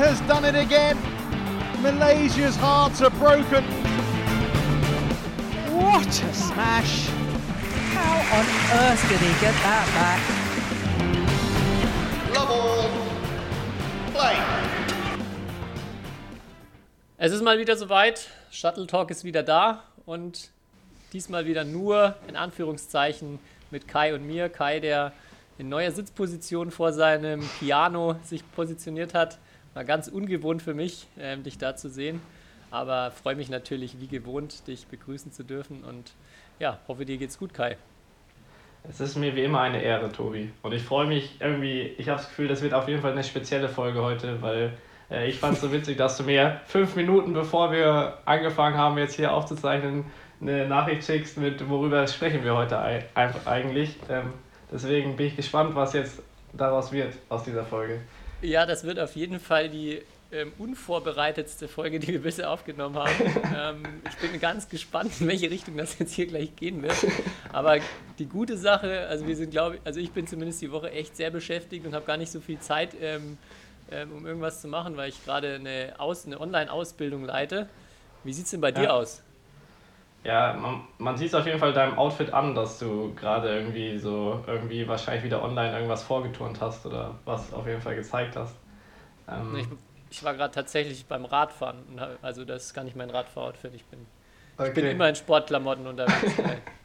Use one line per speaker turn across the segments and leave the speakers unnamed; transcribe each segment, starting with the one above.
has done it again. Malaysia's hearts are broken.
What a smash! How on earth did he get that back?
Love all. Play.
Es ist mal wieder soweit. Shuttle Talk ist wieder da und diesmal wieder nur in Anführungszeichen mit Kai und mir. Kai, der in neuer Sitzposition vor seinem Piano sich positioniert hat. War ganz ungewohnt für mich, äh, dich da zu sehen. Aber freue mich natürlich wie gewohnt, dich begrüßen zu dürfen und ja, hoffe dir geht's gut, Kai.
Es ist mir wie immer eine Ehre, Tobi. Und ich freue mich irgendwie, ich habe das Gefühl, das wird auf jeden Fall eine spezielle Folge heute, weil äh, ich fand es so witzig, dass du mir fünf Minuten bevor wir angefangen haben, jetzt hier aufzuzeichnen, eine Nachricht schickst mit, worüber sprechen wir heute eigentlich. Ähm, deswegen bin ich gespannt, was jetzt daraus wird, aus dieser Folge.
Ja, das wird auf jeden Fall die ähm, unvorbereitetste Folge, die wir bisher aufgenommen haben. ähm, ich bin ganz gespannt, in welche Richtung das jetzt hier gleich gehen wird. Aber die gute Sache, also wir sind, glaube ich, also ich bin zumindest die Woche echt sehr beschäftigt und habe gar nicht so viel Zeit, ähm, ähm, um irgendwas zu machen, weil ich gerade eine, Aus-, eine Online-Ausbildung leite. Wie sieht es denn bei ja. dir aus?
Ja, man, man sieht es auf jeden Fall deinem Outfit an, dass du gerade irgendwie so irgendwie wahrscheinlich wieder online irgendwas vorgeturnt hast oder was auf jeden Fall gezeigt hast.
Ähm, ich, ich, war gerade tatsächlich beim Radfahren, also das ist gar nicht mein Radfahroutfit, ich bin, okay. ich bin immer in Sportklamotten unterwegs.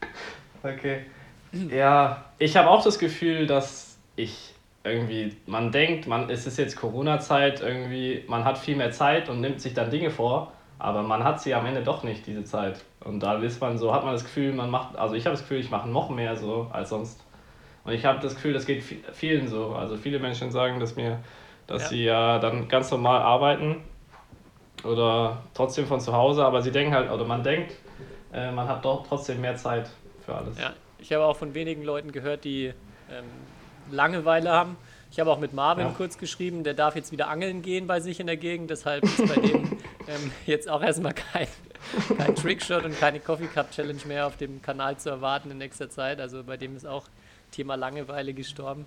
okay. Ja, ich habe auch das Gefühl, dass ich irgendwie, man denkt, man, es ist jetzt Corona-Zeit, irgendwie, man hat viel mehr Zeit und nimmt sich dann Dinge vor, aber man hat sie am Ende doch nicht, diese Zeit. Und da ist man so, hat man das Gefühl, man macht, also ich habe das Gefühl, ich mache noch mehr so als sonst. Und ich habe das Gefühl, das geht vielen so. Also viele Menschen sagen dass mir, dass ja. sie ja dann ganz normal arbeiten oder trotzdem von zu Hause, aber sie denken halt, oder man denkt, äh, man hat doch trotzdem mehr Zeit für alles.
Ja, ich habe auch von wenigen Leuten gehört, die ähm, Langeweile haben. Ich habe auch mit Marvin ja. kurz geschrieben, der darf jetzt wieder angeln gehen bei sich in der Gegend, deshalb ist bei dem ähm, jetzt auch erstmal kein, kein Trickshot und keine Coffee Cup Challenge mehr auf dem Kanal zu erwarten in nächster Zeit. Also bei dem ist auch Thema Langeweile gestorben.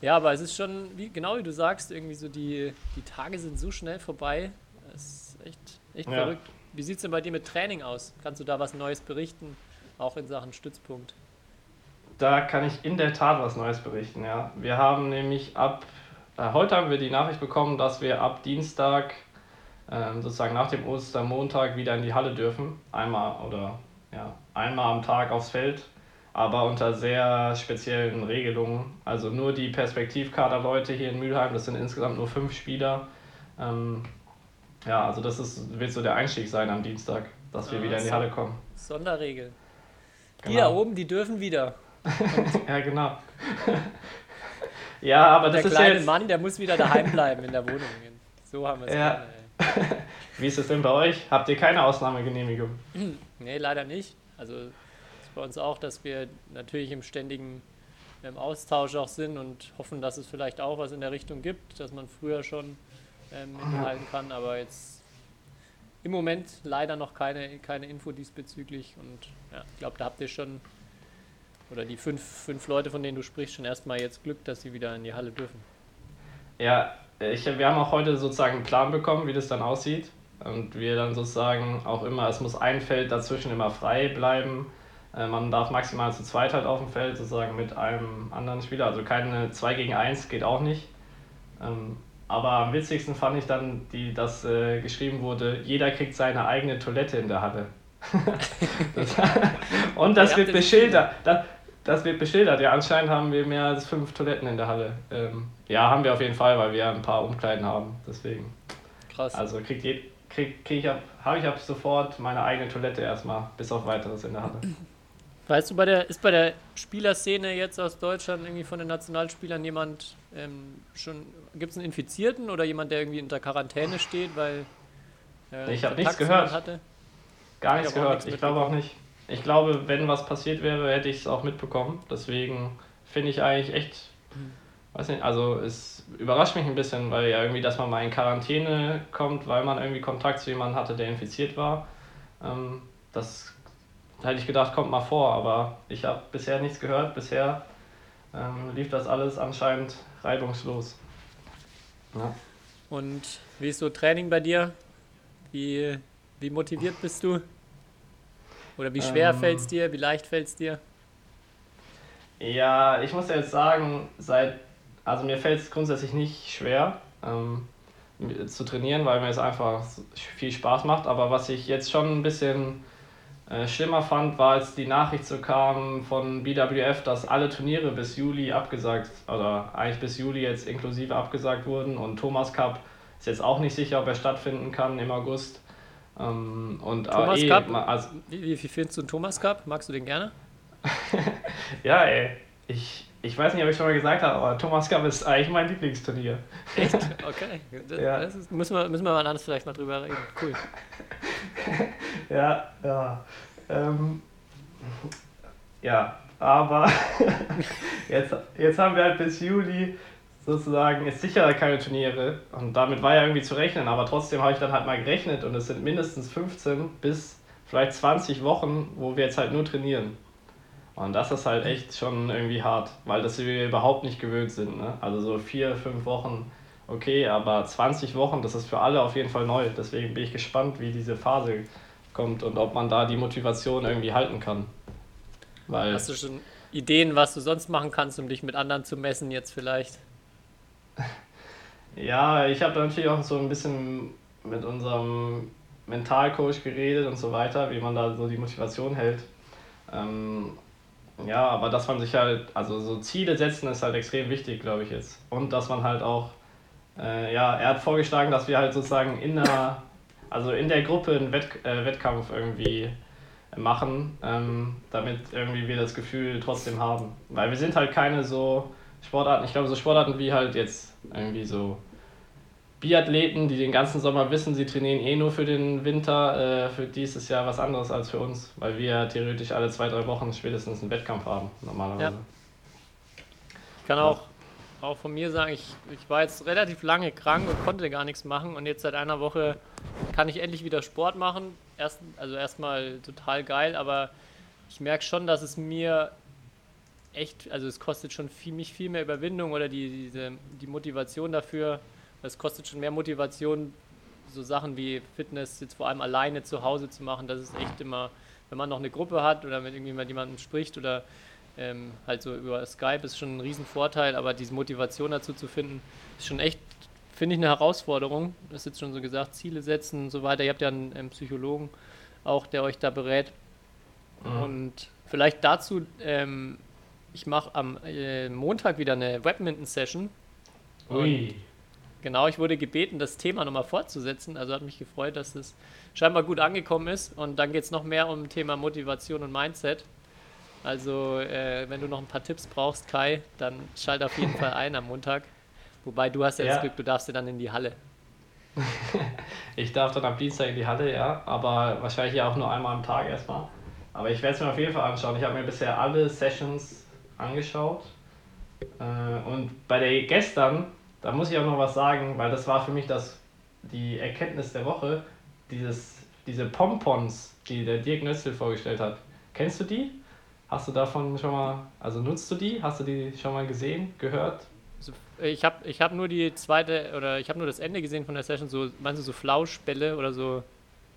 Ja, aber es ist schon, wie, genau wie du sagst, irgendwie so die, die Tage sind so schnell vorbei. Es ist echt, echt ja. verrückt. Wie sieht es denn bei dir mit Training aus? Kannst du da was Neues berichten? Auch in Sachen Stützpunkt?
Da kann ich in der Tat was Neues berichten, ja. Wir haben nämlich ab, äh, heute haben wir die Nachricht bekommen, dass wir ab Dienstag, sozusagen nach dem Ostermontag, wieder in die Halle dürfen. Einmal oder ja, einmal am Tag aufs Feld, aber unter sehr speziellen Regelungen. Also nur die Perspektivkaderleute hier in Mülheim, das sind insgesamt nur fünf Spieler. Ähm, ja, also das ist, wird so der Einstieg sein am Dienstag, dass wir ah, wieder in die Halle kommen.
Sonderregel. Genau. Die da oben, die dürfen wieder.
ja, genau. ja, aber das
der
ist
kleine
jetzt...
Mann, der muss wieder daheim bleiben in der Wohnung. So haben wir es.
Ja. Wie ist es denn bei euch? Habt ihr keine Ausnahmegenehmigung?
nee, leider nicht. Also ist bei uns auch, dass wir natürlich im ständigen im Austausch auch sind und hoffen, dass es vielleicht auch was in der Richtung gibt, dass man früher schon ähm, inhalten kann, aber jetzt im Moment leider noch keine, keine Info diesbezüglich und ja, ich glaube, da habt ihr schon oder die fünf, fünf Leute, von denen du sprichst, schon erstmal jetzt Glück, dass sie wieder in die Halle dürfen.
Ja, ich, wir haben auch heute sozusagen einen Plan bekommen, wie das dann aussieht. Und wir dann sozusagen auch immer, es muss ein Feld dazwischen immer frei bleiben. Äh, man darf maximal zu zweit halt auf dem Feld, sozusagen mit einem anderen Spieler. Also keine 2 gegen 1 geht auch nicht. Ähm, aber am witzigsten fand ich dann, die, dass äh, geschrieben wurde, jeder kriegt seine eigene Toilette in der Halle. das, und das wird beschildert. Das, das wird beschildert. Ja, anscheinend haben wir mehr als fünf Toiletten in der Halle. Ähm, ja, haben wir auf jeden Fall, weil wir ein paar Umkleiden haben. Deswegen.
Krass.
Also kriegt je, krieg, krieg ich ab, habe ich ab sofort meine eigene Toilette erstmal, bis auf weiteres in der Halle.
Weißt du, bei der, ist bei der Spielerszene jetzt aus Deutschland irgendwie von den Nationalspielern jemand ähm, schon, gibt es einen Infizierten oder jemand, der irgendwie unter Quarantäne steht, weil
äh, ich habe nichts gehört. Hatte? Gar nichts gehört. ich glaube auch nicht. Ich glaube, wenn was passiert wäre, hätte ich es auch mitbekommen. Deswegen finde ich eigentlich echt, weiß nicht, also es überrascht mich ein bisschen, weil ja irgendwie, dass man mal in Quarantäne kommt, weil man irgendwie Kontakt zu jemandem hatte, der infiziert war. Ähm, das hätte ich gedacht, kommt mal vor, aber ich habe bisher nichts gehört. Bisher ähm, lief das alles anscheinend reibungslos.
Ja. Und wie ist so Training bei dir? Wie, wie motiviert bist du? Oder wie schwer
Ähm.
fällt es dir? Wie leicht fällt es dir?
Ja, ich muss ja jetzt sagen, seit, also mir fällt es grundsätzlich nicht schwer ähm, zu trainieren, weil mir es einfach viel Spaß macht. Aber was ich jetzt schon ein bisschen äh, schlimmer fand, war, als die Nachricht so kam von BWF, dass alle Turniere bis Juli abgesagt, oder eigentlich bis Juli jetzt inklusive abgesagt wurden und Thomas Cup ist jetzt auch nicht sicher, ob er stattfinden kann im August. Ähm, und
Thomas
eh,
Cup?
also,
Wie, wie, wie findest du den Thomas Cup? Magst du den gerne?
Ja, ey. Ich, ich weiß nicht, ob ich schon mal gesagt habe, aber Thomas Cup ist eigentlich mein Lieblingsturnier.
Echt? Okay. Das,
Ja.
das ist, müssen, wir, müssen wir mal anders vielleicht mal drüber reden. Cool.
Ja, ja. Ähm, ja, aber jetzt, jetzt haben wir halt bis Juli sozusagen ist sicher keine Turniere und damit war ja irgendwie zu rechnen, aber trotzdem habe ich dann halt mal gerechnet und es sind mindestens 15 bis vielleicht 20 Wochen, wo wir jetzt halt nur trainieren. Und das ist halt echt schon irgendwie hart, weil das wir überhaupt nicht gewöhnt sind. Ne? Also so vier, fünf Wochen, okay, aber 20 Wochen, das ist für alle auf jeden Fall neu. Deswegen bin ich gespannt, wie diese Phase kommt und ob man da die Motivation irgendwie halten kann. Weil
Hast du schon Ideen, was du sonst machen kannst, um dich mit anderen zu messen jetzt vielleicht?
Ja, ich habe natürlich auch so ein bisschen mit unserem Mentalcoach geredet und so weiter, wie man da so die Motivation hält. Ähm, ja, aber dass man sich halt, also so Ziele setzen ist halt extrem wichtig, glaube ich jetzt. Und dass man halt auch, äh, ja, er hat vorgeschlagen, dass wir halt sozusagen in der, also in der Gruppe einen Wett, äh, Wettkampf irgendwie machen, ähm, damit irgendwie wir das Gefühl trotzdem haben. Weil wir sind halt keine so Sportarten, ich glaube so Sportarten wie halt jetzt irgendwie so Biathleten, die den ganzen Sommer wissen, sie trainieren eh nur für den Winter, äh, für dieses Jahr was anderes als für uns, weil wir theoretisch alle zwei, drei Wochen spätestens einen Wettkampf haben, normalerweise.
Ich kann auch, auch von mir sagen, ich, ich war jetzt relativ lange krank und konnte gar nichts machen und jetzt seit einer Woche kann ich endlich wieder Sport machen. Erst, also erstmal total geil, aber ich merke schon, dass es mir echt, also es kostet schon viel, mich viel mehr Überwindung oder die, diese, die Motivation dafür. Es kostet schon mehr Motivation, so Sachen wie Fitness jetzt vor allem alleine zu Hause zu machen. Das ist echt immer, wenn man noch eine Gruppe hat oder mit irgendjemand jemandem spricht oder ähm, halt so über Skype ist schon ein Riesenvorteil, aber diese Motivation dazu zu finden, ist schon echt, finde ich, eine Herausforderung. Das ist jetzt schon so gesagt, Ziele setzen und so weiter. Ihr habt ja einen, einen Psychologen auch, der euch da berät.
Mhm.
Und vielleicht dazu, ähm, ich mache am äh, Montag wieder eine Badminton-Session.
Ui.
Genau, ich wurde gebeten, das Thema nochmal fortzusetzen. Also hat mich gefreut, dass es scheinbar gut angekommen ist. Und dann geht es noch mehr um Thema Motivation und Mindset. Also, äh, wenn du noch ein paar Tipps brauchst, Kai, dann schalt auf jeden Fall ein am Montag. Wobei du hast ja, das
Ja.
Glück, du darfst ja dann in die Halle.
Ich darf dann am Dienstag in die Halle, ja, aber wahrscheinlich ja auch nur einmal am Tag erstmal. Aber ich werde es mir auf jeden Fall anschauen. Ich habe mir bisher alle Sessions angeschaut. Äh, und bei der gestern, da muss ich auch noch was sagen, weil das war für mich das, die Erkenntnis der Woche, dieses, diese Pompons, die der Dirk Nötzl vorgestellt hat. Kennst du die? Hast du davon schon mal, also nutzt du die? Hast du die schon mal gesehen, gehört?
Also, äh, ich habe ich hab nur die zweite, oder ich habe nur das Ende gesehen von der Session, so, meinst du so Flauschbälle oder so?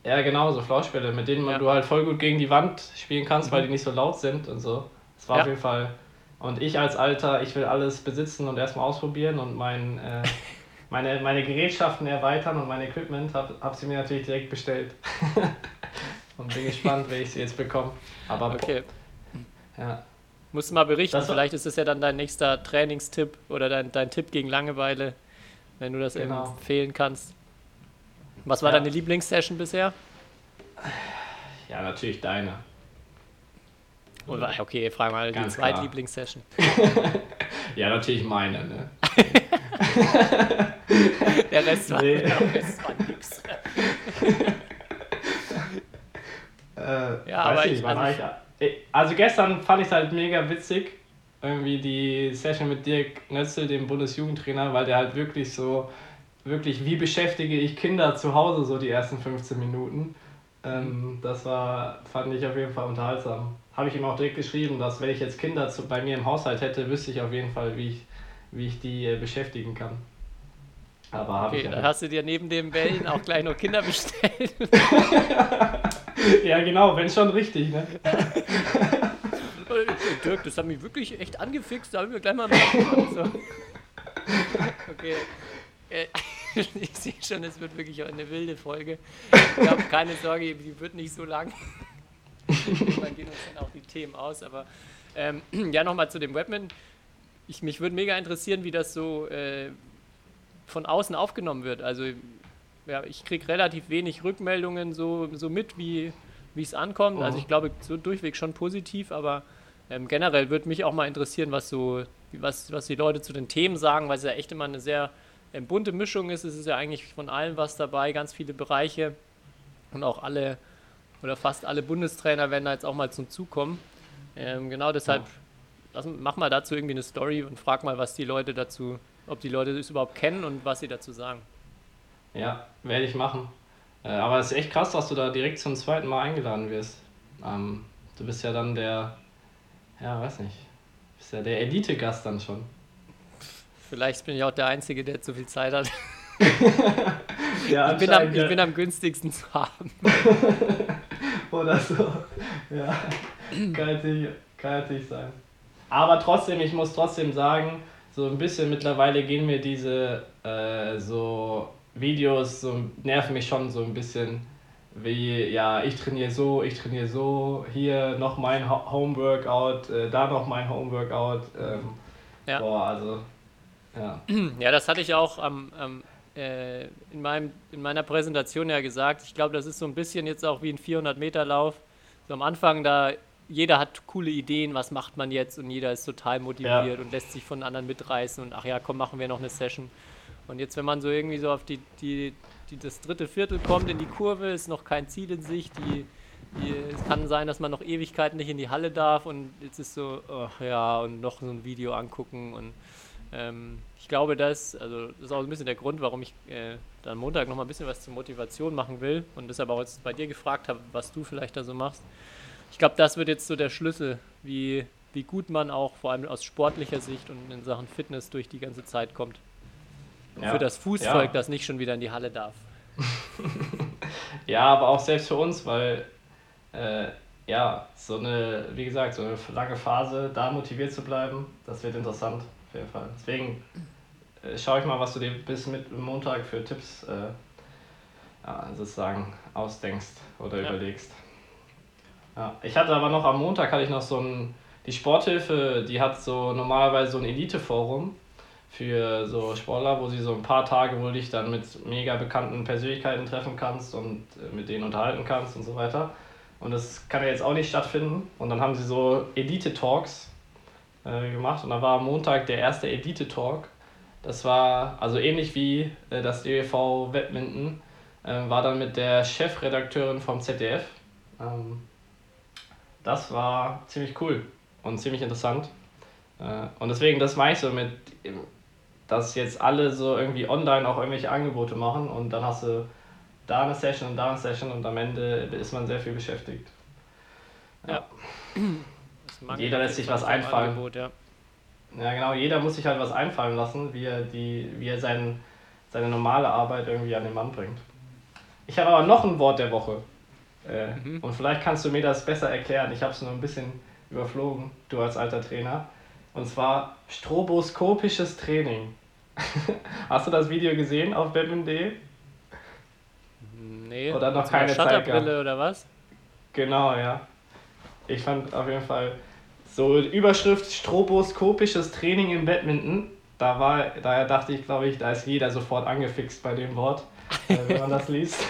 Ja, genau, so Flauschbälle, mit denen man
Ja.
du halt voll gut gegen die Wand spielen kannst, weil die nicht so laut sind und so. Das war
Ja.
auf jeden Fall. Und ich als Alter, ich will alles besitzen und erstmal ausprobieren und mein, äh, meine, meine Gerätschaften erweitern und mein Equipment, hab, hab sie mir natürlich direkt bestellt. und bin gespannt, wer ich sie jetzt bekomme. Aber
Okay.
ja.
Musst du mal berichten,
Das
vielleicht ist das ja dann dein nächster Trainingstipp oder dein, dein Tipp gegen Langeweile, wenn du das
Genau.
empfehlen kannst. Was war
Ja.
deine Lieblingssession bisher?
ja, natürlich deine.
Oder, okay, frag mal die
Ganz klar.
Zweitlieblingssession.
Ja, natürlich meine, ne?
Der Rest war,
Nee.
der Rest war nix.
Äh,
Ja, aber ich-
nicht, wann
also
ich, also gestern fand ich es halt mega witzig, irgendwie die Session mit Dirk Nötzel, dem Bundesjugendtrainer, weil der halt wirklich so, wirklich, wie beschäftige ich Kinder zu Hause so die ersten 15 Minuten. Ähm, das war, fand ich auf jeden Fall unterhaltsam. Habe ich ihm auch direkt geschrieben, dass wenn ich jetzt Kinder zu, bei mir im Haushalt hätte, wüsste ich auf jeden Fall, wie ich, wie ich die äh, beschäftigen kann. Aber
Okay,
ja
dann hast du dir neben den Bällen auch gleich noch Kinder bestellt.
Ja, genau, wenn schon richtig, ne?
Äh, Dirk, das hat mich wirklich echt angefixt, da haben wir gleich mal machen. So. Okay. Äh, Ich sehe schon, es wird wirklich eine wilde Folge. Ich habe keine Sorge, die wird nicht so lang. Dann gehen uns dann auch die Themen aus. Aber ähm, ja, nochmal zu dem Webman. Ich, mich würde mega interessieren, wie das so äh, von außen aufgenommen wird. Also ja, ich kriege relativ wenig Rückmeldungen so, so mit, wie es ankommt. Also
Mhm.
ich glaube, so durchweg schon positiv, aber ähm, generell würde mich auch mal interessieren, was so, was, was die Leute zu den Themen sagen, weil es ja echt immer eine sehr ähm, bunte Mischung ist. Es ist ja eigentlich von allem was dabei, ganz viele Bereiche und auch alle oder fast alle Bundestrainer werden da jetzt auch mal zum Zug kommen. Ähm, genau deshalb lass, mach mal dazu irgendwie eine Story und frag mal, was die Leute dazu, ob die Leute das überhaupt kennen und was sie dazu sagen.
Ja, werde ich machen. Äh, aber es ist echt krass, dass du da direkt zum zweiten Mal eingeladen wirst. Ähm, du bist ja dann der, ja, weiß nicht, bist ja der Elite-Gast dann schon.
Vielleicht bin ich auch der Einzige, der zu viel Zeit hat.
Ja,
Ich bin, am, ich bin am günstigsten zu haben.
Oder so. Ja, kann natürlich, kann natürlich sein. Aber trotzdem, ich muss trotzdem sagen, so ein bisschen mittlerweile gehen mir diese äh, so Videos, so nerven mich schon so ein bisschen. Wie, ja, ich trainiere so, ich trainiere so, hier noch mein Ho- Homeworkout, äh, da noch mein Homeworkout. Ähm,
Ja.
Boah, also, ja.
Ja, das hatte ich auch am, am, äh, in, meinem, in meiner Präsentation ja gesagt. Ich glaube, das ist so ein bisschen jetzt auch wie ein 400-Meter-Lauf. So am Anfang, da jeder hat coole Ideen, was macht man jetzt und jeder ist total motiviert
Ja.
und lässt sich von anderen mitreißen und ach ja, komm, machen wir noch eine Session. Und jetzt, wenn man so irgendwie so auf die, die, die das dritte Viertel kommt in die Kurve, ist noch kein Ziel in Sicht, die, die, es kann sein, dass man noch Ewigkeiten nicht in die Halle darf und jetzt ist so, ach ja, und noch so ein Video angucken und ähm, ich glaube, das, also das ist auch ein bisschen der Grund, warum ich äh, dann Montag noch mal ein bisschen was zur Motivation machen will und deshalb auch jetzt bei dir gefragt habe, was du vielleicht da so machst. Ich glaube, das wird jetzt so der Schlüssel, wie, wie gut man auch vor allem aus sportlicher Sicht und in Sachen Fitness durch die ganze Zeit kommt.
ja.
Für das Fußvolk,
Ja.
das nicht schon wieder in die Halle darf.
Ja, aber auch selbst für uns, weil äh, ja, so eine, wie gesagt, so eine lange Phase, da motiviert zu bleiben, das wird interessant, jeden Fall. Deswegen äh, schaue ich mal, was du dir bis mit Montag für Tipps äh, ja, sozusagen ausdenkst oder
Ja.
überlegst. Ja, ich hatte aber noch am Montag hatte ich noch so ein, die Sporthilfe, die hat so normalerweise so ein Elite-Forum für so Sportler, wo sie so ein paar Tage, wo du dich dann mit mega bekannten Persönlichkeiten treffen kannst und äh, mit denen unterhalten kannst und so weiter. Und das kann ja jetzt auch nicht stattfinden. Und dann haben sie so Elite-Talks äh, gemacht und da war am Montag der erste Elite-Talk. Das war also ähnlich wie äh, das DWV Badminton, äh, war dann mit der Chefredakteurin vom ZDF. Ähm, das war ziemlich cool und ziemlich interessant. Äh, und deswegen, das meine ich so mit, ähm, dass jetzt alle so irgendwie online auch irgendwelche Angebote machen und dann hast du da eine Session und da eine Session und am Ende ist man sehr viel beschäftigt.
Ja. Mag
Jeder lässt sich was einfallen.
Angebot, ja.
Ja, genau, jeder muss sich halt was einfallen lassen, wie er, die, wie er sein, seine normale Arbeit irgendwie an den Mann bringt. Ich habe aber noch ein Wort der Woche. Äh,
Mhm.
Und vielleicht kannst du mir das besser erklären. Ich habe es nur ein bisschen überflogen, du als alter Trainer. Und zwar stroboskopisches Training. Hast du das Video gesehen auf badminton.de?
Nee,
Oder noch keine Zeit
Shutterbrille
gehabt.
oder was?
Genau, ja. Ich fand auf jeden Fall so Überschrift stroboskopisches Training im Badminton. Da war, daher dachte ich, glaube ich, da ist jeder sofort angefixt bei dem Wort, äh, wenn man das liest.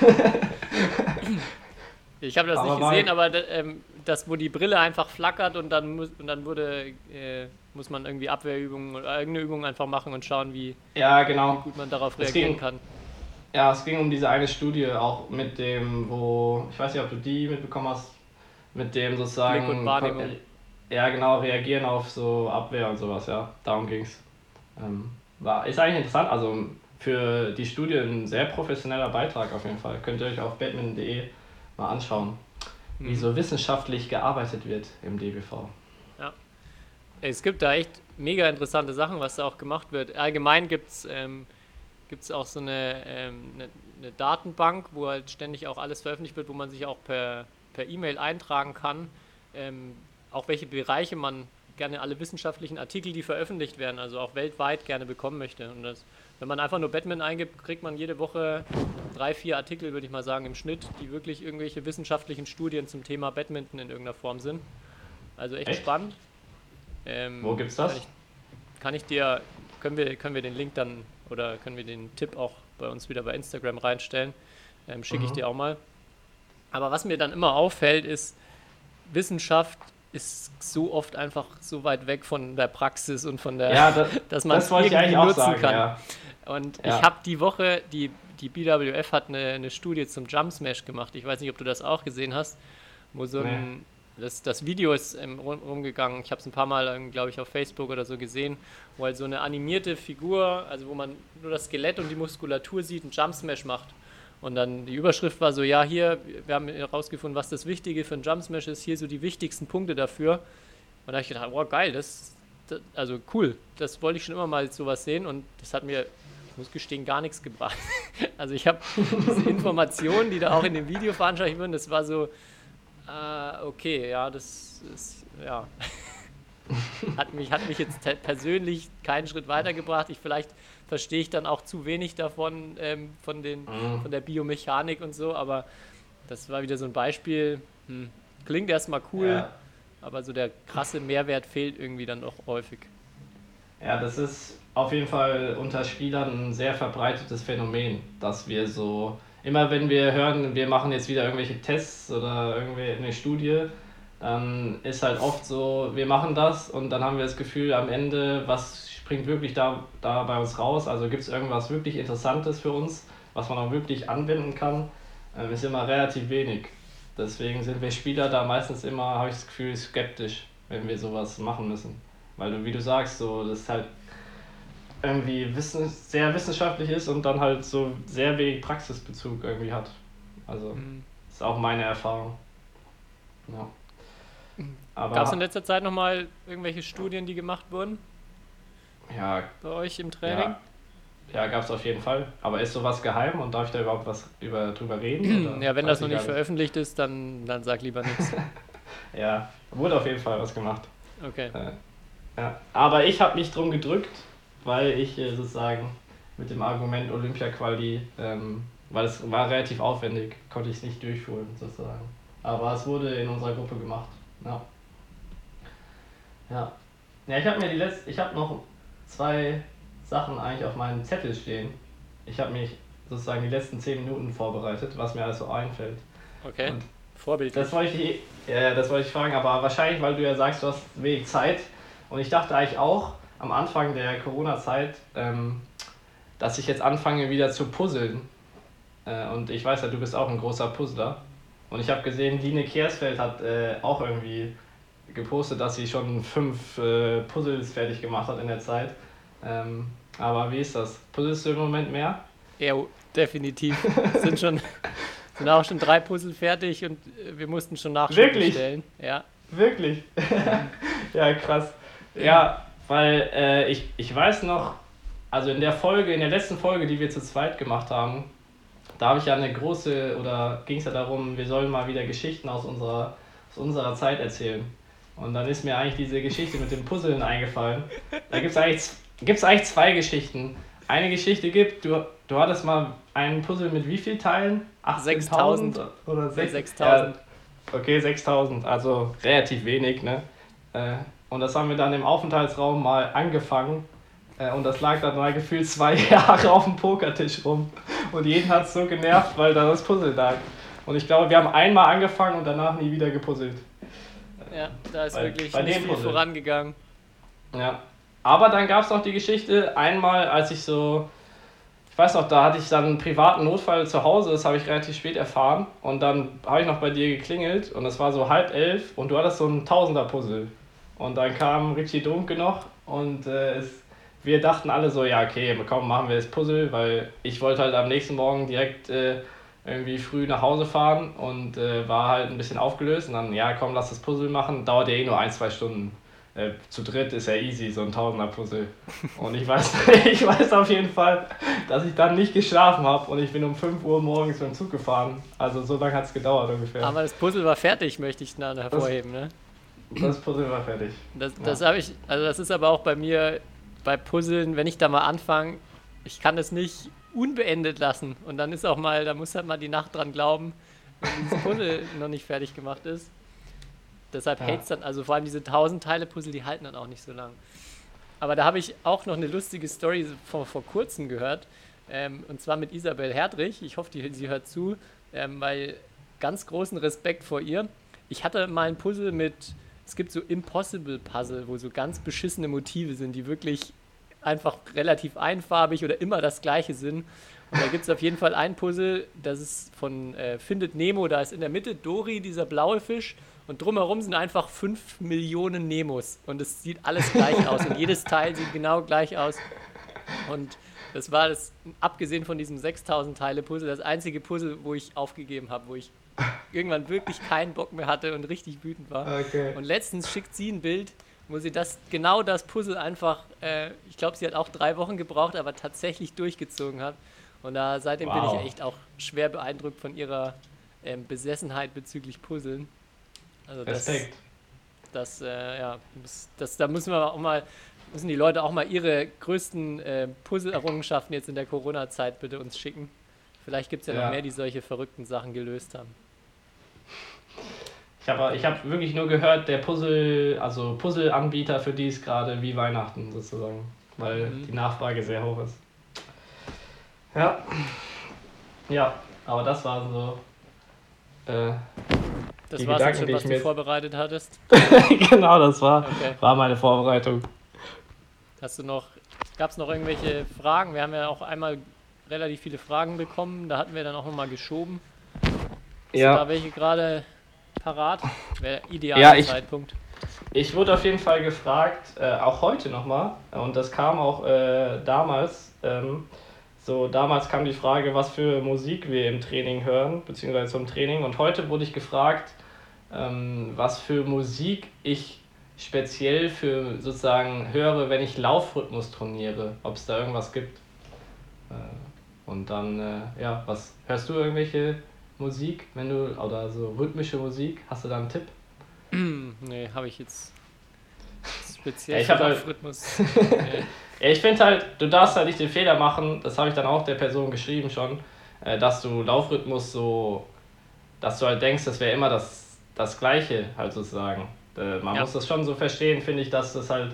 Ich habe das
Aber
nicht gesehen, aber ähm, das, wo die Brille einfach flackert und dann muss und dann wurde, äh, muss man irgendwie Abwehrübungen oder irgendeine Übung einfach machen und schauen, wie
ja, genau.
gut man darauf reagieren
ging-
kann.
Ja, es ging um diese eine Studie auch mit dem, wo, ich weiß nicht, ob du die mitbekommen hast, mit dem sozusagen.
Blick und Wahrnehmung.
Ja, genau, reagieren auf so Abwehr und sowas, ja. Darum ging's. Ähm, war, ist eigentlich interessant, also für die Studie ein sehr professioneller Beitrag auf jeden Fall. Könnt ihr euch auf badminton.de mal anschauen, wie
Mhm.
so wissenschaftlich gearbeitet wird im DBV.
Es gibt da echt mega interessante Sachen, was da auch gemacht wird. Allgemein gibt es ähm, gibt es auch so eine, ähm, eine, eine, Datenbank, wo halt ständig auch alles veröffentlicht wird, wo man sich auch per per E-Mail eintragen kann, ähm, auch welche Bereiche man gerne alle wissenschaftlichen Artikel, die veröffentlicht werden, also auch weltweit gerne bekommen möchte. Und das, wenn man einfach nur Batman eingibt, kriegt man jede Woche drei, vier Artikel, würde ich mal sagen, im Schnitt, die wirklich irgendwelche wissenschaftlichen Studien zum Thema Badminton in irgendeiner Form sind. Also echt, echt? spannend.
Ähm, Wo gibt's das?
Kann ich, kann ich, dir, können wir, können wir den Link dann oder können wir den Tipp auch bei uns wieder bei Instagram reinstellen? Ähm, Schicke ich mhm. dir auch mal. Aber was mir dann immer auffällt, ist, Wissenschaft ist so oft einfach so weit weg von der Praxis und von der,
ja, das,
dass man es irgendwie nutzen sagen, kann. Ja. Und ja. ich habe die Woche, die, die BWF hat eine, eine Studie zum Jump Smash gemacht. Ich weiß nicht, ob du das auch gesehen hast, wo so ein, das, das Video ist rumgegangen. Ich habe es ein paar Mal, ähm, glaube ich, auf Facebook oder so gesehen, wo halt so eine animierte Figur, also wo man nur das Skelett und die Muskulatur sieht, einen Jump Smash macht. Und dann die Überschrift war so, ja, hier, wir haben herausgefunden, was das Wichtige für ein Jump Smash ist, hier so die wichtigsten Punkte dafür. Und da habe ich gedacht, wow, geil, das, das, also cool, das wollte ich schon immer mal sowas sehen und das hat mir, ich muss gestehen, gar nichts gebracht. also ich habe diese Informationen, die da auch in dem Video veranschaulicht wurden, das war so, äh, okay, ja, das ist, ja, hat mich, hat mich jetzt persönlich keinen Schritt weitergebracht. Ich vielleicht verstehe ich dann auch zu wenig davon, ähm, von, den, mhm. von der Biomechanik und so, aber das war wieder so ein Beispiel. Hm, klingt erstmal cool, ja. aber so der krasse Mehrwert fehlt irgendwie dann doch häufig.
Ja, das ist auf jeden Fall unter Spielern ein sehr verbreitetes Phänomen, dass wir so, immer wenn wir hören, wir machen jetzt wieder irgendwelche Tests oder irgendwie eine Studie, dann ist halt oft so, wir machen das und dann haben wir das Gefühl am Ende, was springt wirklich da, da bei uns raus. Also gibt es irgendwas wirklich Interessantes für uns, was man auch wirklich anwenden kann, äh, ist immer relativ wenig. Deswegen sind wir Spieler da meistens immer, habe ich das Gefühl, skeptisch, wenn wir sowas machen müssen. Weil du, wie du sagst, so, das halt irgendwie wissen, sehr wissenschaftlich ist und dann halt so sehr wenig Praxisbezug irgendwie hat. Also, mhm. ist auch meine Erfahrung. Ja.
Gab es in letzter Zeit nochmal irgendwelche Studien, die gemacht wurden?
Ja.
Bei euch im Training?
Ja, ja gab es auf jeden Fall. Aber ist sowas geheim und darf ich da überhaupt was über, drüber reden?
ja, wenn das noch nicht veröffentlicht ist, dann, dann sag lieber nichts.
ja, wurde auf jeden Fall was gemacht.
Okay. Äh,
ja. Aber ich habe mich drum gedrückt, weil ich äh, sozusagen mit dem Argument Olympia-Quali, ähm, weil es war relativ aufwendig, konnte ich es nicht durchführen sozusagen. Aber es wurde in unserer Gruppe gemacht. Ja. Ja. Ja, ich habe mir die letzte, ich habe noch zwei Sachen eigentlich auf meinem Zettel stehen. Ich habe mich sozusagen die letzten zehn Minuten vorbereitet, was mir alles so einfällt.
Okay. Und Vorbildlich.
Das wollte ich, ja, das wollte ich fragen, aber wahrscheinlich, weil du ja sagst, du hast wenig Zeit. Und ich dachte eigentlich auch am Anfang der Corona-Zeit, ähm, dass ich jetzt anfange wieder zu puzzeln. Äh, und ich weiß ja, du bist auch ein großer Puzzler. Und ich habe gesehen, Line Kersfeld hat äh, auch irgendwie gepostet, dass sie schon fünf äh, Puzzles fertig gemacht hat in der Zeit. Ähm, aber wie ist das? Puzzlest du im Moment mehr?
Ja, definitiv. sind schon sind auch schon drei Puzzle fertig und äh, wir mussten schon Nachschub bestellen. Ja.
Wirklich? ja, krass. Ja, weil äh, ich, ich weiß noch, also in der Folge, in der letzten Folge, die wir zu zweit gemacht haben, da habe ich ja eine große, oder ging es ja darum, wir sollen mal wieder Geschichten aus unserer, aus unserer Zeit erzählen. Und dann ist mir eigentlich diese Geschichte mit den Puzzeln eingefallen. Da gibt es eigentlich, gibt's eigentlich zwei Geschichten. Eine Geschichte gibt, du, du hattest mal einen Puzzle mit wie vielen Teilen?
6000
oder
6000.
Ja, okay, 6000, also relativ wenig, ne? Äh, und das haben wir dann im Aufenthaltsraum mal angefangen. Äh, und das lag dann mal gefühlt zwei Jahre auf dem Pokertisch rum. Und jeden hat es so genervt, weil da das Puzzle lag. Und ich glaube, wir haben einmal angefangen und danach nie wieder gepuzzelt.
Ja, da ist bei, wirklich bei nicht viel Puzzle. vorangegangen.
Ja. Aber dann gab es noch die Geschichte, einmal, als ich so, ich weiß noch, da hatte ich dann einen privaten Notfall zu Hause, das habe ich relativ spät erfahren. Und dann habe ich noch bei dir geklingelt und es war so halb elf und du hattest so ein Tausender-Puzzle. Und dann kam Richie Dunke noch und äh, es, wir dachten alle so, ja, okay, komm, machen wir das Puzzle, weil ich wollte halt am nächsten Morgen direkt äh, irgendwie früh nach Hause fahren und äh, war halt ein bisschen aufgelöst und dann, ja komm, lass das Puzzle machen, dauert ja eh nur ein, zwei Stunden. äh, zu dritt ist ja easy, so ein Tausender-Puzzle. Und ich weiß, ich weiß auf jeden Fall, dass ich dann nicht geschlafen habe und ich bin um 5 Uhr morgens mit dem Zug gefahren. Also so lange hat es gedauert ungefähr.
Aber das Puzzle war fertig, möchte ich dann hervorheben, ne?
Das Puzzle war fertig.
Das, das habe ich, also das ist aber auch bei mir bei Puzzeln, wenn ich da mal anfange, ich kann es nicht unbeendet lassen. Und dann ist auch mal, da muss halt mal die Nacht dran glauben, wenn dieses Puzzle noch nicht fertig gemacht ist. Deshalb
Ja.
hält es dann, also vor allem diese 1000 Teile Puzzle, die halten dann auch nicht so lang. Aber da habe ich auch noch eine lustige Story vor, vor kurzem gehört. Ähm, und zwar mit Isabel Herdrich. Ich hoffe, die, sie hört zu, ähm, weil ganz großen Respekt vor ihr. Ich hatte mal ein Puzzle mit, es gibt so Impossible Puzzle, wo so ganz beschissene Motive sind, die wirklich einfach relativ einfarbig oder immer das gleiche sind. Und da gibt es auf jeden Fall ein Puzzle, das ist von äh, Findet Nemo, da ist in der Mitte Dory, dieser blaue Fisch, und drumherum sind einfach 5 Millionen Nemos. Und es sieht alles gleich aus. Und jedes Teil sieht genau gleich aus. Und das war das, abgesehen von diesem 6000 Teile Puzzle, das einzige Puzzle, wo ich aufgegeben habe, wo ich irgendwann wirklich keinen Bock mehr hatte und richtig wütend war.
Okay.
Und letztens schickt sie ein Bild, wo sie das genau das Puzzle einfach, äh, ich glaube, sie hat auch drei Wochen gebraucht, aber tatsächlich durchgezogen hat. Und da seitdem bin
Wow.
ich echt auch schwer beeindruckt von ihrer ähm, Besessenheit bezüglich Puzzeln. Also das,
Respekt.
das, äh, ja, muss, das, da müssen wir auch mal, müssen die Leute auch mal ihre größten äh, Puzzle-Errungenschaften jetzt in der Corona-Zeit bitte uns schicken. Vielleicht gibt es ja,
Ja.
noch mehr, die solche verrückten Sachen gelöst haben.
Ich habe ich hab wirklich nur gehört, der Puzzle, also Puzzle-Anbieter für die ist gerade wie Weihnachten sozusagen, weil
Mhm.
die Nachfrage sehr hoch ist. Ja. Ja, aber das war so. Äh,
Das war
Gedanken,
schon, was du vorbereitet hattest.
genau, das war,
Okay.
war meine Vorbereitung.
Hast du noch, gab es noch irgendwelche Fragen? Wir haben ja auch einmal relativ viele Fragen bekommen, da hatten wir dann auch nochmal geschoben. Ist
Ja.
da welche gerade parat? Wäre idealer
Ja, ich-
Zeitpunkt.
Ich wurde auf jeden Fall gefragt, äh, auch heute nochmal, und das kam auch äh, damals. Ähm, so, damals kam die Frage, was für Musik wir im Training hören, beziehungsweise zum Training. Und heute wurde ich gefragt, ähm, was für Musik ich speziell für sozusagen höre, wenn ich Laufrhythmus trainiere, ob es da irgendwas gibt. Äh, und dann, äh, ja, was hörst du irgendwelche Musik, wenn du, oder so rhythmische Musik? Hast du da einen Tipp?
Nee, habe ich jetzt speziell
ich hab halt-
Laufrhythmus. nee.
Ja, ich finde halt, du darfst halt nicht den Fehler machen, das habe ich dann auch der Person geschrieben schon, äh, dass du Laufrhythmus so, dass du halt denkst, das wäre immer das, das Gleiche, halt sozusagen. Äh, man
Ja.
muss das schon so verstehen, finde ich, dass das halt,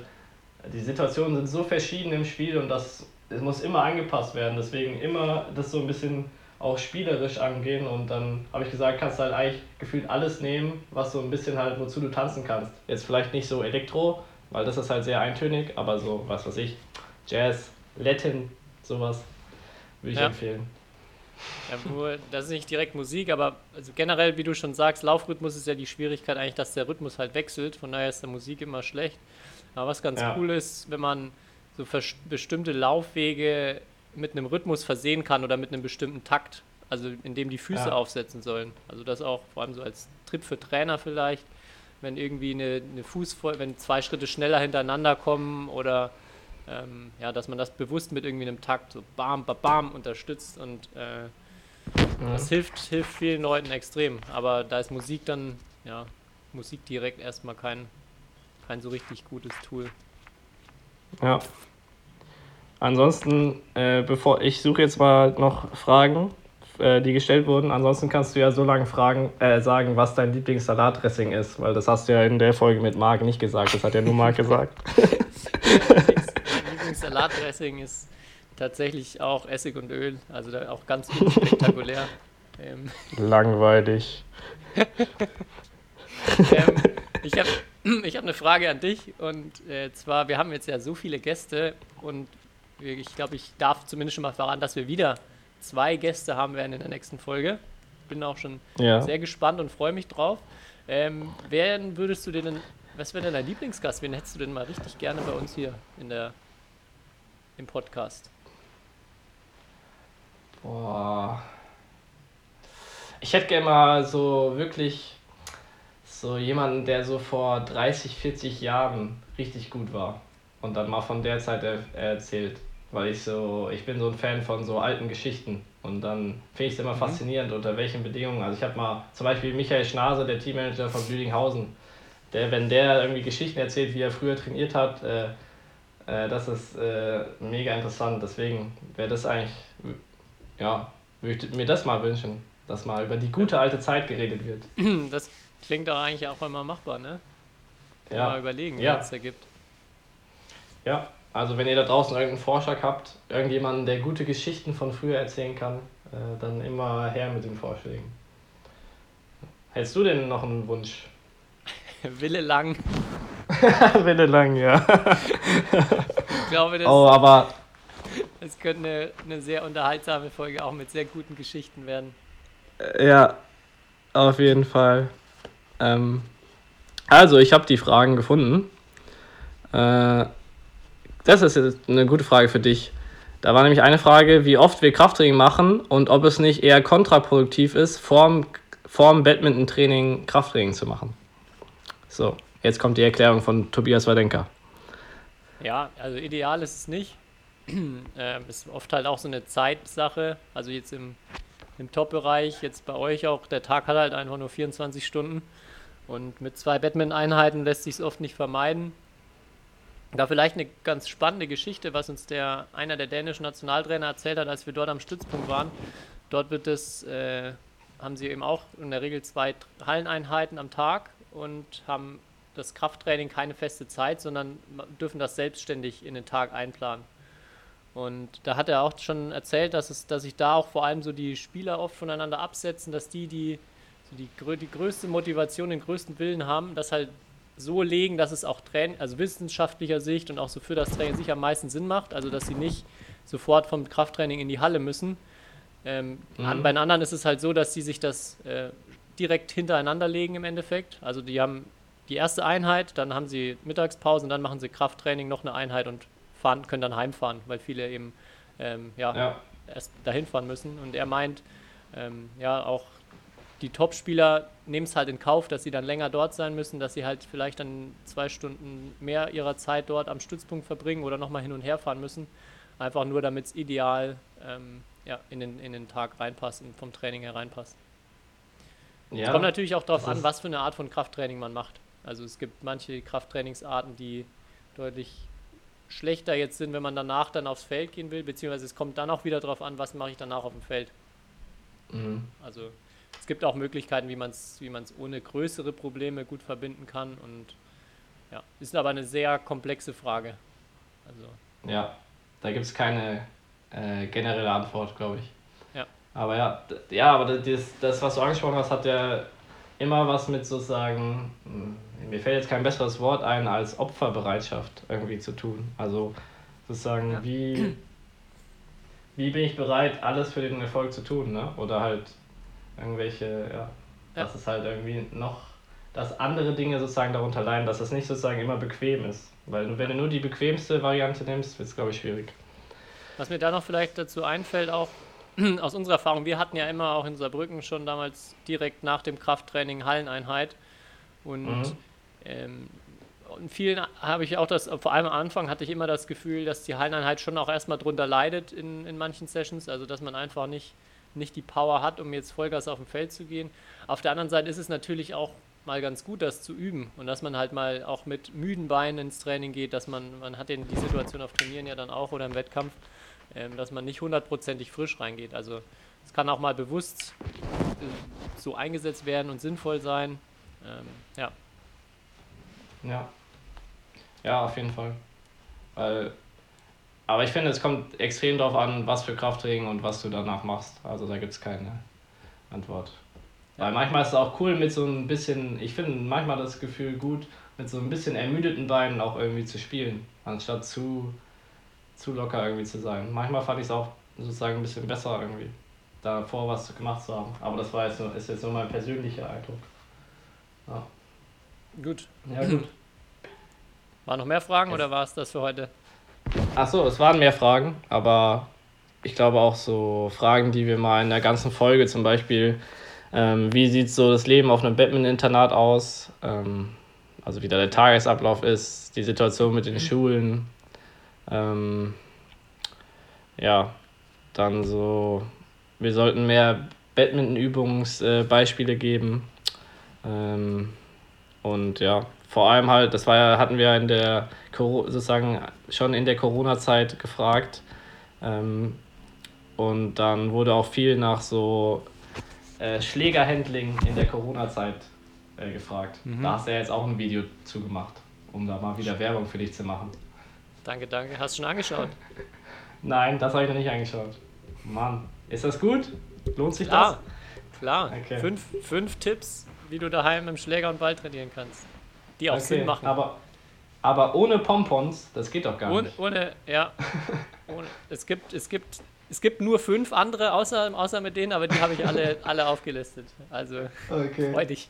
die Situationen sind so verschieden im Spiel und das es muss immer angepasst werden, deswegen immer das so ein bisschen auch spielerisch angehen und dann habe ich gesagt, kannst du halt eigentlich gefühlt alles nehmen, was so ein bisschen halt, wozu du tanzen kannst. Jetzt vielleicht nicht so Elektro, weil das ist halt sehr eintönig, aber so, was weiß ich, Jazz, Latin, sowas würde ich
Ja.
empfehlen.
Ja, wo, das ist nicht direkt Musik, aber also generell, wie du schon sagst, Laufrhythmus ist ja die Schwierigkeit eigentlich, dass der Rhythmus halt wechselt. Von daher ist der Musik immer schlecht. Aber was ganz
Ja.
cool ist, wenn man so bestimmte Laufwege mit einem Rhythmus versehen kann oder mit einem bestimmten Takt, also in dem die Füße
Ja.
aufsetzen sollen. Also das auch vor allem so als Trip für Trainer vielleicht, wenn irgendwie eine, eine Fußvoll, wenn zwei Schritte schneller hintereinander kommen oder ähm, ja, dass man das bewusst mit irgendwie einem Takt so bam, bam, bam unterstützt und äh, das hilft, hilft vielen Leuten extrem. Aber da ist Musik dann, ja, Musik direkt erstmal kein, kein so richtig gutes Tool.
Ja. Ansonsten, äh, bevor ich suche jetzt mal noch Fragen, äh, die gestellt wurden. Ansonsten kannst du ja so lange fragen, äh, sagen, was dein Lieblingssalatdressing ist, weil das hast du ja in der Folge mit Marc nicht gesagt. Das hat ja nur Marc gesagt.
Mein Lieblingssalatdressing ist tatsächlich auch Essig und Öl, also auch ganz unspektakulär. ähm,
Langweilig.
ähm, ich habe ich hab eine Frage an dich und äh, zwar, wir haben jetzt ja so viele Gäste und ich glaube, ich darf zumindest schon mal verraten, dass wir wieder zwei Gäste haben werden in der nächsten Folge. Bin auch schon
Ja.
sehr gespannt und freue mich drauf. Ähm, wen würdest du denn, was wäre denn dein Lieblingsgast? Wen hättest du denn mal richtig gerne bei uns hier in der, im Podcast?
Boah. Ich hätte gerne mal so wirklich so jemanden, der so vor 30, 40 Jahren richtig gut war und dann mal von der Zeit er erzählt. Weil ich so, ich bin so ein Fan von so alten Geschichten. Und dann finde ich es immer mhm. faszinierend, unter welchen Bedingungen. Also ich habe mal zum Beispiel Michael Schnase, der Teammanager von Blüdinghausen, der, wenn der irgendwie Geschichten erzählt, wie er früher trainiert hat, äh, äh, das ist äh, mega interessant. Deswegen wäre das eigentlich, ja, würde ich mir das mal wünschen, dass mal über die gute alte Zeit geredet wird.
Das klingt doch eigentlich auch immer machbar, ne?
Ja.
Mal überlegen,
ja.
was es ergibt.
Ja, also wenn ihr da draußen irgendeinen Vorschlag habt, irgendjemanden, der gute Geschichten von früher erzählen kann, äh, dann immer her mit den Vorschlägen. Hättest du denn noch einen Wunsch?
Wille lang.
Wille lang, ja.
ich glaube, das,
oh, aber
es könnte eine, eine sehr unterhaltsame Folge auch mit sehr guten Geschichten werden.
Ja, auf jeden Fall. Ähm, also, ich habe die Fragen gefunden. Äh, das ist eine gute Frage für dich. Da war nämlich eine Frage, wie oft wir Krafttraining machen und ob es nicht eher kontraproduktiv ist, vorm, vorm Badminton-Training Krafttraining zu machen. So, jetzt kommt die Erklärung von Tobias Wadenka.
Ja, also ideal ist es nicht. ähm, ist oft halt auch so eine Zeitsache. Also jetzt im, im Top-Bereich, jetzt bei euch auch, der Tag hat halt einfach nur 24 Stunden. Und mit zwei Badminton-Einheiten lässt sich es oft nicht vermeiden. Da vielleicht eine ganz spannende Geschichte, was uns der einer der dänischen Nationaltrainer erzählt hat, als wir dort am Stützpunkt waren. Dort wird es, äh, haben sie eben auch in der Regel zwei Halleneinheiten am Tag und haben das Krafttraining keine feste Zeit, sondern dürfen das selbstständig in den Tag einplanen. Und da hat er auch schon erzählt, dass, es, dass sich da auch vor allem so die Spieler oft voneinander absetzen, dass die, die so die, die größte Motivation, den größten Willen haben, das halt so legen, dass es auch Training, also wissenschaftlicher Sicht und auch so für das Training sich am meisten Sinn macht. Also dass sie nicht sofort vom Krafttraining in die Halle müssen. Ähm, mhm. an, bei den anderen ist es halt so, dass sie sich das äh, direkt hintereinander legen im Endeffekt. Also die haben die erste Einheit, dann haben sie Mittagspause und dann machen sie Krafttraining, noch eine Einheit und fahren, können dann heimfahren, weil viele eben ähm, ja, ja, erst dahin fahren müssen. Und er meint, ähm, ja, auch die Top-Spieler nehmen es halt in Kauf, dass sie dann länger dort sein müssen, dass sie halt vielleicht dann zwei Stunden mehr ihrer Zeit dort am Stützpunkt verbringen oder nochmal hin und her fahren müssen. Einfach nur, damit es ideal ähm, ja, in, den, in den Tag reinpasst und vom Training her reinpasst. Ja, es kommt natürlich auch darauf an, was für eine Art von Krafttraining man macht. Also es gibt manche Krafttrainingsarten, die deutlich schlechter jetzt sind, wenn man danach dann aufs Feld gehen will, beziehungsweise es kommt dann auch wieder darauf an, was mache ich danach auf dem Feld. Mhm. Also es gibt auch Möglichkeiten, wie man es wie ohne größere Probleme gut verbinden kann. Und ja, ist aber eine sehr komplexe Frage. Also.
Ja, da gibt es keine äh, generelle Antwort, glaube ich.
Ja.
Aber ja, ja, aber das, das, was du angesprochen hast, hat ja immer was mit sozusagen, hm, mir fällt jetzt kein besseres Wort ein, als Opferbereitschaft irgendwie zu tun. Also sozusagen, ja. wie, wie bin ich bereit, alles für den Erfolg zu tun, ne? Oder halt irgendwelche, ja, ja. dass es halt irgendwie noch, dass andere Dinge sozusagen darunter leiden, dass es nicht sozusagen immer bequem ist. Weil wenn du nur die bequemste Variante nimmst, wird es, glaube ich, schwierig.
Was mir da noch vielleicht dazu einfällt, auch aus unserer Erfahrung, wir hatten ja immer auch in Saarbrücken schon damals direkt nach dem Krafttraining Halleneinheit. Und mhm. ähm, in vielen habe ich auch das, vor allem am Anfang hatte ich immer das Gefühl, dass die Halleneinheit schon auch erstmal drunter leidet in, in manchen Sessions, also dass man einfach nicht nicht die Power hat, um jetzt Vollgas auf dem Feld zu gehen. Auf der anderen Seite ist es natürlich auch mal ganz gut, das zu üben und dass man halt mal auch mit müden Beinen ins Training geht, dass man, man hat die Situation auf Turnieren ja dann auch oder im Wettkampf, ähm, dass man nicht hundertprozentig frisch reingeht. Also es kann auch mal bewusst äh, so eingesetzt werden und sinnvoll sein. Ähm, ja.
Ja. Ja, auf jeden Fall. Weil aber ich finde, es kommt extrem darauf an, was für Krafttraining und was du danach machst. Also da gibt es keine Antwort. Ja. Weil manchmal ist es auch cool mit so ein bisschen, ich finde manchmal das Gefühl gut, mit so ein bisschen ermüdeten Beinen auch irgendwie zu spielen, anstatt zu, zu locker irgendwie zu sein. Manchmal fand ich es auch sozusagen ein bisschen besser irgendwie, davor was gemacht zu haben. Aber das war jetzt nur, ist jetzt nur mein persönlicher Eindruck. Ja.
Gut. Ja, gut. War noch mehr Fragen oder war es das für heute?
Achso, es waren mehr Fragen, aber ich glaube auch so Fragen, die wir mal in der ganzen Folge zum Beispiel Ähm, wie sieht so das Leben auf einem Badminton-Internat aus? Ähm, also wie da der Tagesablauf ist, die Situation mit den Schulen. Ähm, ja, dann so, wir sollten mehr Badminton-Übungsbeispiele geben. Ähm, und ja, vor allem halt, das war ja, hatten wir in der sozusagen schon in der Corona-Zeit gefragt. Ähm, und dann wurde auch viel nach so äh, Schlägerhandling in der Corona-Zeit äh, gefragt. Mhm. Da hast du ja jetzt auch ein Video zugemacht, um da mal wieder Werbung für dich zu machen.
Danke, danke. Hast du schon angeschaut?
Nein, das habe ich noch nicht angeschaut. Mann, ist das gut? Lohnt sich
Klar. das? Klar. Okay. Fünf, fünf Tipps, wie du daheim im Schläger und Ball trainieren kannst. Die auch okay, Sinn machen.
Aber, aber ohne Pompons, das geht doch gar
ohne,
nicht.
Ohne, ja. ohne, es, gibt, es, gibt, es gibt nur fünf andere, außer, außer mit denen, aber die habe ich alle, alle aufgelistet. Also okay. freu dich.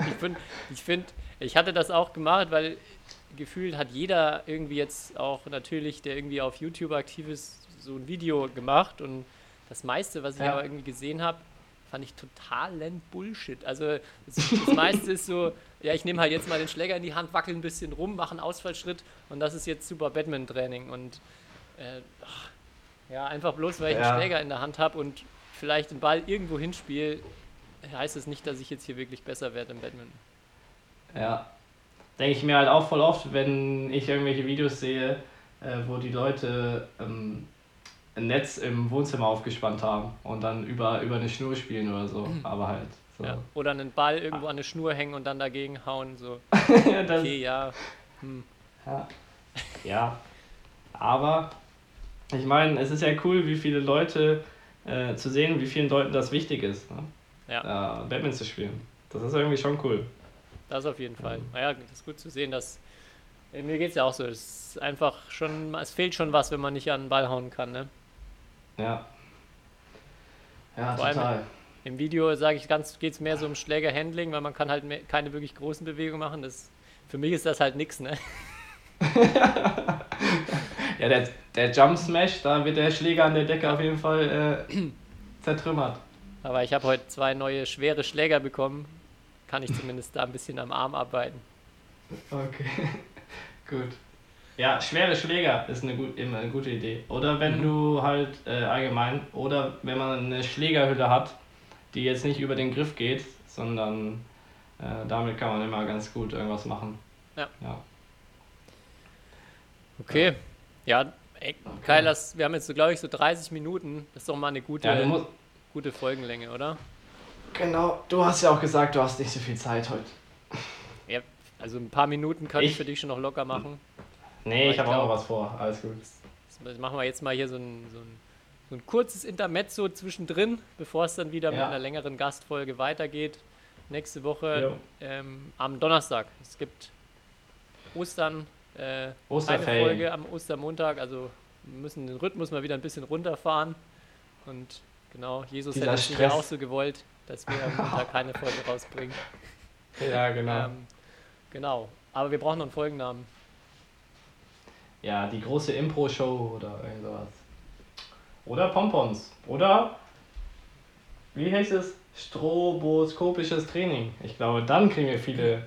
Ich finde, ich, find, ich hatte das auch gemacht, weil gefühlt hat jeder irgendwie jetzt auch natürlich, der irgendwie auf YouTube aktiv ist, so ein Video gemacht und das meiste, was ich ja. aber irgendwie gesehen habe, fand ich totalen Bullshit. Also das, das meiste ist so, ja, ich nehme halt jetzt mal den Schläger in die Hand, wackel ein bisschen rum, mache einen Ausfallschritt und das ist jetzt super Badminton-Training. Und äh, ach, ja, einfach bloß, weil ich ja. einen Schläger in der Hand habe und vielleicht den Ball irgendwo hinspiele, heißt es nicht, dass ich jetzt hier wirklich besser werde im Badminton.
Ja, denke ich mir halt auch voll oft, wenn ich irgendwelche Videos sehe, äh, wo die Leute ähm, ein Netz im Wohnzimmer aufgespannt haben und dann über, über eine Schnur spielen oder so, mhm. aber halt. So.
Ja. Oder einen Ball irgendwo an eine Schnur hängen und dann dagegen hauen, so. okay, ja. Hm.
ja. Ja. Aber ich meine, es ist ja cool, wie viele Leute äh, zu sehen, wie vielen Leuten das wichtig ist, ne? ja. äh, Batman zu spielen. Das ist irgendwie schon cool.
Das auf jeden Fall. Naja, das ist gut zu sehen, dass. Äh, mir geht es ja auch so. Es ist einfach schon. Es fehlt schon was, wenn man nicht an den Ball hauen kann, ne?
Ja. Ja, Vor total.
Im Video sage ich ganz, geht es mehr so um Schlägerhandling, weil man kann halt mehr, keine wirklich großen Bewegungen machen. Das, für mich ist das halt nichts, ne?
ja, der, der Jump Smash, da wird der Schläger an der Decke auf jeden Fall äh, zertrümmert.
Aber ich habe heute zwei neue schwere Schläger bekommen. Kann ich zumindest da ein bisschen am Arm arbeiten.
Okay, gut. Ja, schwere Schläger ist eine gut, immer eine gute Idee. Oder wenn mhm. du halt äh, allgemein, oder wenn man eine Schlägerhülle hat, die jetzt nicht über den Griff geht, sondern äh, damit kann man immer ganz gut irgendwas machen.
Ja. ja. Okay. Ja, ey, Kai, das, wir haben jetzt so, glaube ich, so 30 Minuten. Das ist doch mal eine gute, ja, musst, gute Folgenlänge, oder?
Genau, du hast ja auch gesagt, du hast nicht so viel Zeit heute.
Ja, also ein paar Minuten kann ich, ich für dich schon noch locker machen.
Nee, ich habe auch noch was vor. Alles gut.
Das machen wir jetzt mal hier so ein, so ein, so ein kurzes Intermezzo zwischendrin, bevor es dann wieder ja. mit einer längeren Gastfolge weitergeht. Nächste Woche ähm, am Donnerstag. Es gibt Ostern, äh, eine Folge am Ostermontag. Also wir müssen den Rhythmus mal wieder ein bisschen runterfahren. Und genau, Jesus Dieser hätte es ja auch so gewollt, dass wir am Montag keine Folge rausbringen.
Ja, genau. Ähm,
genau. Aber wir brauchen noch einen Folgennamen
ja, die große Impro-Show oder irgend sowas. Oder Pompons. Oder, wie heißt es? Stroboskopisches Training. Ich glaube, dann kriegen wir viele.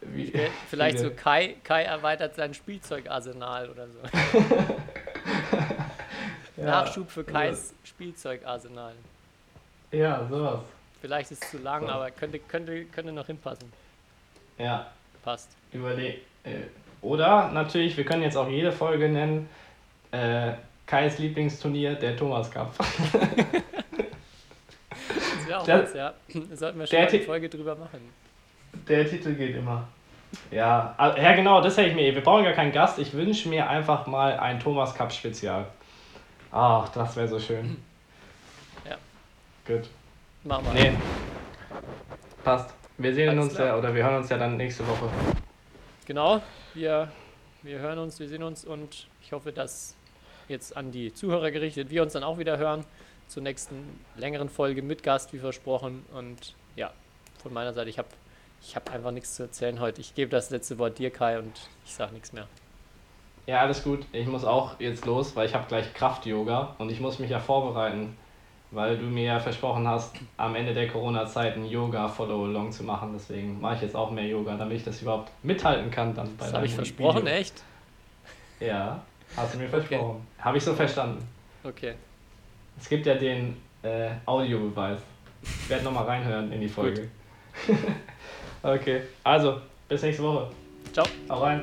Wie, Vielleicht viele. so Kai, Kai erweitert sein Spielzeugarsenal oder so. ja, Nachschub für Kais Spielzeugarsenal.
Ja, sowas.
Vielleicht ist es zu lang, so. aber könnte, könnte, könnte noch hinpassen.
Ja.
Passt.
Überleg. Äh, oder natürlich, wir können jetzt auch jede Folge nennen, äh, Kais Lieblingsturnier, der Thomas Cup. das
wäre auch der, was, ja. Da sollten wir schon eine Folge drüber machen.
Der Titel geht immer. Ja, ja genau, das hätte ich mir. Wir brauchen gar keinen Gast. Ich wünsche mir einfach mal ein Thomas Cup Spezial. Ach, das wäre so schön.
Ja.
Gut.
Machen wir. Nee.
Passt. Wir sehen Alles uns klar. ja, oder wir hören uns ja dann nächste Woche.
Genau. Wir, wir hören uns, wir sehen uns und ich hoffe, dass jetzt an die Zuhörer gerichtet wir uns dann auch wieder hören zur nächsten längeren Folge mit Gast, wie versprochen. Und ja, von meiner Seite, ich habe ich hab einfach nichts zu erzählen heute. Ich gebe das letzte Wort dir, Kai, und ich sage nichts mehr.
Ja, alles gut. Ich muss auch jetzt los, weil ich habe gleich Kraft-Yoga und ich muss mich ja vorbereiten weil du mir ja versprochen hast, am Ende der Corona-Zeit ein Yoga-Follow-Along zu machen. Deswegen mache ich jetzt auch mehr Yoga, damit ich das überhaupt mithalten kann. Dann bei
Das habe ich versprochen,
Video.
echt?
Ja, hast du mir versprochen. Habe ich so verstanden.
Okay.
Es gibt ja den äh, Audiobeweis. Ich werde nochmal reinhören in die Folge. okay, also, bis nächste Woche.
Ciao.
Hau rein.